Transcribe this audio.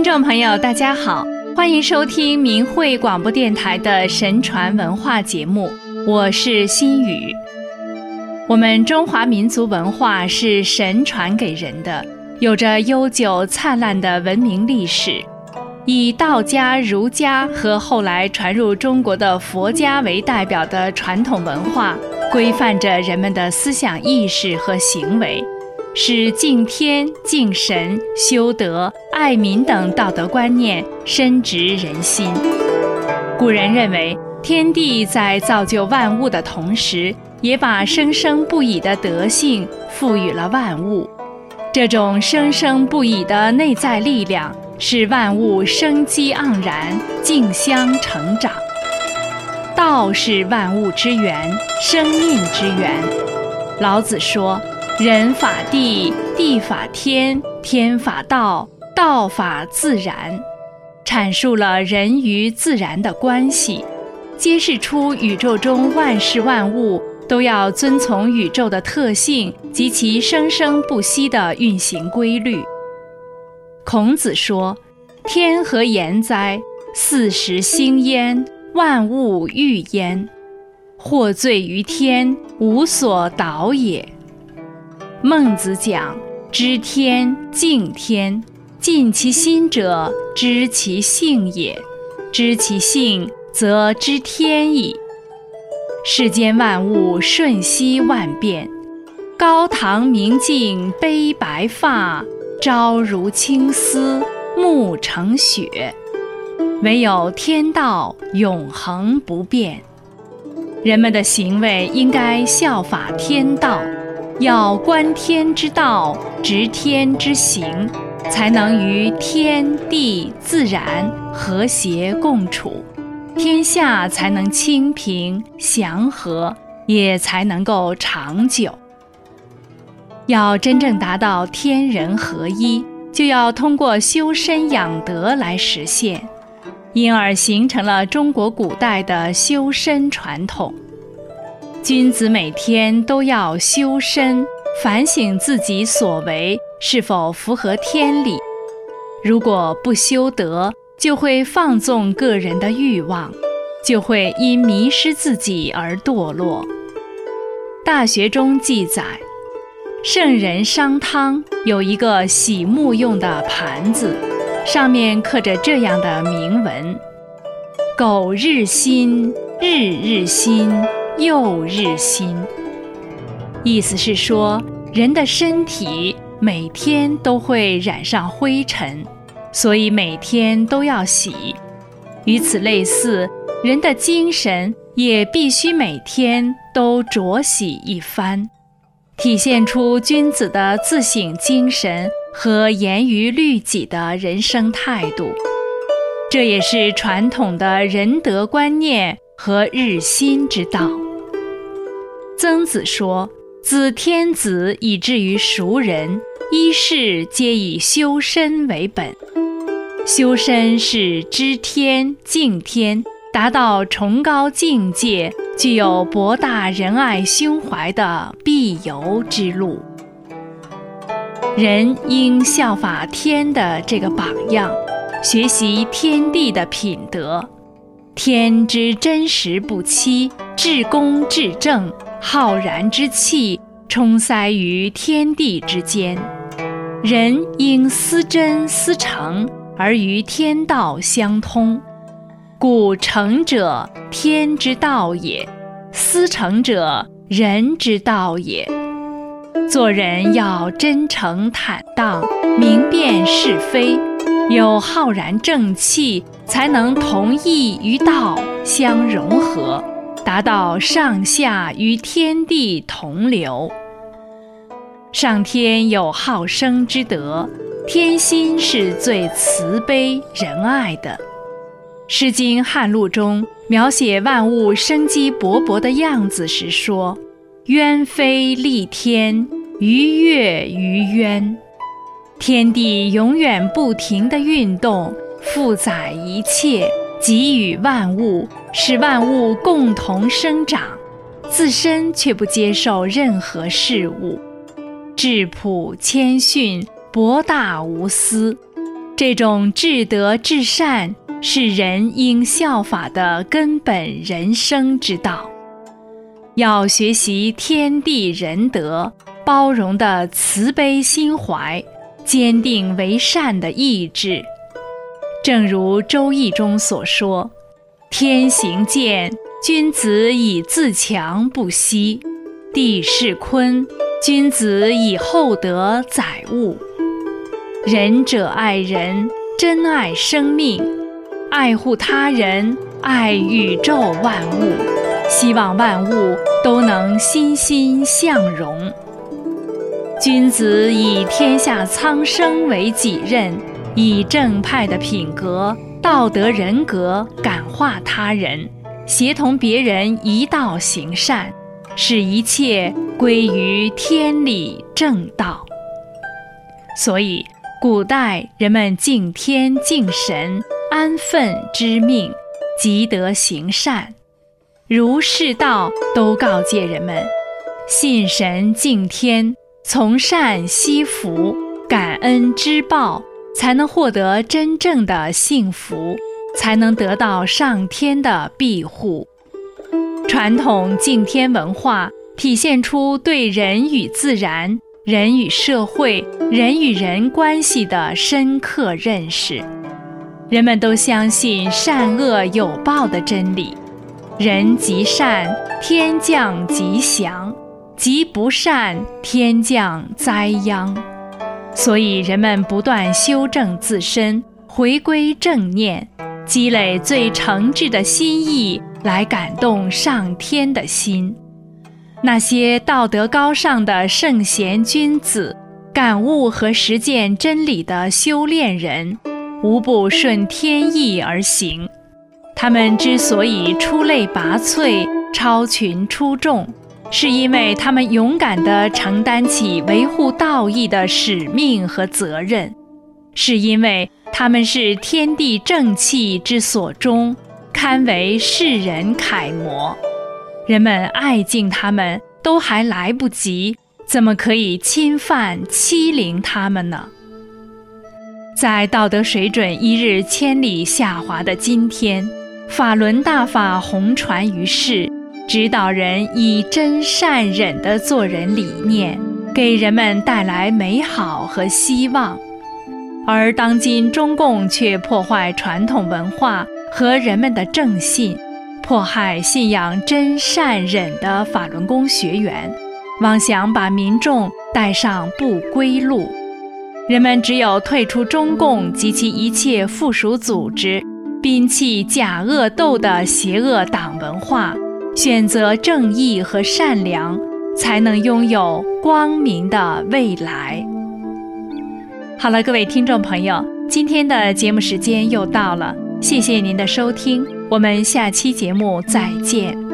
听众朋友，大家好，欢迎收听明慧广播电台的神传文化节目，我是心雨。我们中华民族文化是神传给人的，有着悠久灿烂的文明历史，以道家、儒家和后来传入中国的佛家为代表的传统文化，规范着人们的思想意识和行为。使敬天、敬神、修德、爱民等道德观念深植人心。古人认为，天地在造就万物的同时，也把生生不已的德性赋予了万物。这种生生不已的内在力量，使万物生机盎然、竞相成长。道是万物之源，生命之源。老子说。人法地，地法天，天法道，道法自然，阐述了人与自然的关系，揭示出宇宙中万事万物都要遵从宇宙的特性及其生生不息的运行规律。孔子说：“天何言哉？四时兴焉，万物育焉。祸罪于天，无所导也。”孟子讲：“知天，敬天，尽其心者，知其性也。知其性，则知天矣。世间万物瞬息万变，高堂明镜悲白发，朝如青丝暮成雪。唯有天道永恒不变。人们的行为应该效法天道。”要观天之道，执天之行，才能与天地自然和谐共处，天下才能清平祥和，也才能够长久。要真正达到天人合一，就要通过修身养德来实现，因而形成了中国古代的修身传统。君子每天都要修身，反省自己所为是否符合天理。如果不修德，就会放纵个人的欲望，就会因迷失自己而堕落。大学中记载，圣人商汤有一个洗沐用的盘子，上面刻着这样的铭文：“苟日新，日日新。”又日新，意思是说，人的身体每天都会染上灰尘，所以每天都要洗。与此类似，人的精神也必须每天都濯洗一番，体现出君子的自省精神和严于律己的人生态度。这也是传统的仁德观念和日新之道。曾子说：“自天子以至于熟人，一事皆以修身为本。修身是知天、敬天，达到崇高境界、具有博大仁爱胸怀的必由之路。人应效法天的这个榜样，学习天地的品德。天之真实不欺，至公至正。”浩然之气充塞于天地之间，人应思真思诚，而与天道相通。故诚者，天之道也；思诚者，人之道也。做人要真诚坦荡，明辨是非，有浩然正气，才能同义与道相融合。达到上下与天地同流。上天有好生之德，天心是最慈悲仁爱的。《诗经·汉录》中描写万物生机勃勃的样子时说：“鸢飞戾天，鱼跃于渊。”天地永远不停地运动，负载一切。给予万物，使万物共同生长，自身却不接受任何事物，质朴谦逊，博大无私，这种至德至善是人应效法的根本人生之道。要学习天地仁德，包容的慈悲心怀，坚定为善的意志。正如《周易》中所说：“天行健，君子以自强不息；地势坤，君子以厚德载物。”仁者爱人，珍爱生命，爱护他人，爱宇宙万物，希望万物都能欣欣向荣。君子以天下苍生为己任。以正派的品格、道德人格感化他人，协同别人一道行善，使一切归于天理正道。所以，古代人们敬天敬神，安分知命，积德行善。儒释道都告诫人们：信神敬天，从善惜福，感恩知报。才能获得真正的幸福，才能得到上天的庇护。传统敬天文化体现出对人与自然、人与社会、人与人关系的深刻认识。人们都相信善恶有报的真理，人极善，天降吉祥；极不善，天降灾殃。所以，人们不断修正自身，回归正念，积累最诚挚的心意，来感动上天的心。那些道德高尚的圣贤君子，感悟和实践真理的修炼人，无不顺天意而行。他们之所以出类拔萃、超群出众。是因为他们勇敢地承担起维护道义的使命和责任，是因为他们是天地正气之所钟，堪为世人楷模。人们爱敬他们都还来不及，怎么可以侵犯欺凌他们呢？在道德水准一日千里下滑的今天，法轮大法红传于世。指导人以真善忍的做人理念，给人们带来美好和希望，而当今中共却破坏传统文化和人们的正信，迫害信仰真善忍的法轮功学员，妄想把民众带上不归路。人们只有退出中共及其一切附属组织，摒弃假恶斗的邪恶党文化。选择正义和善良，才能拥有光明的未来。好了，各位听众朋友，今天的节目时间又到了，谢谢您的收听，我们下期节目再见。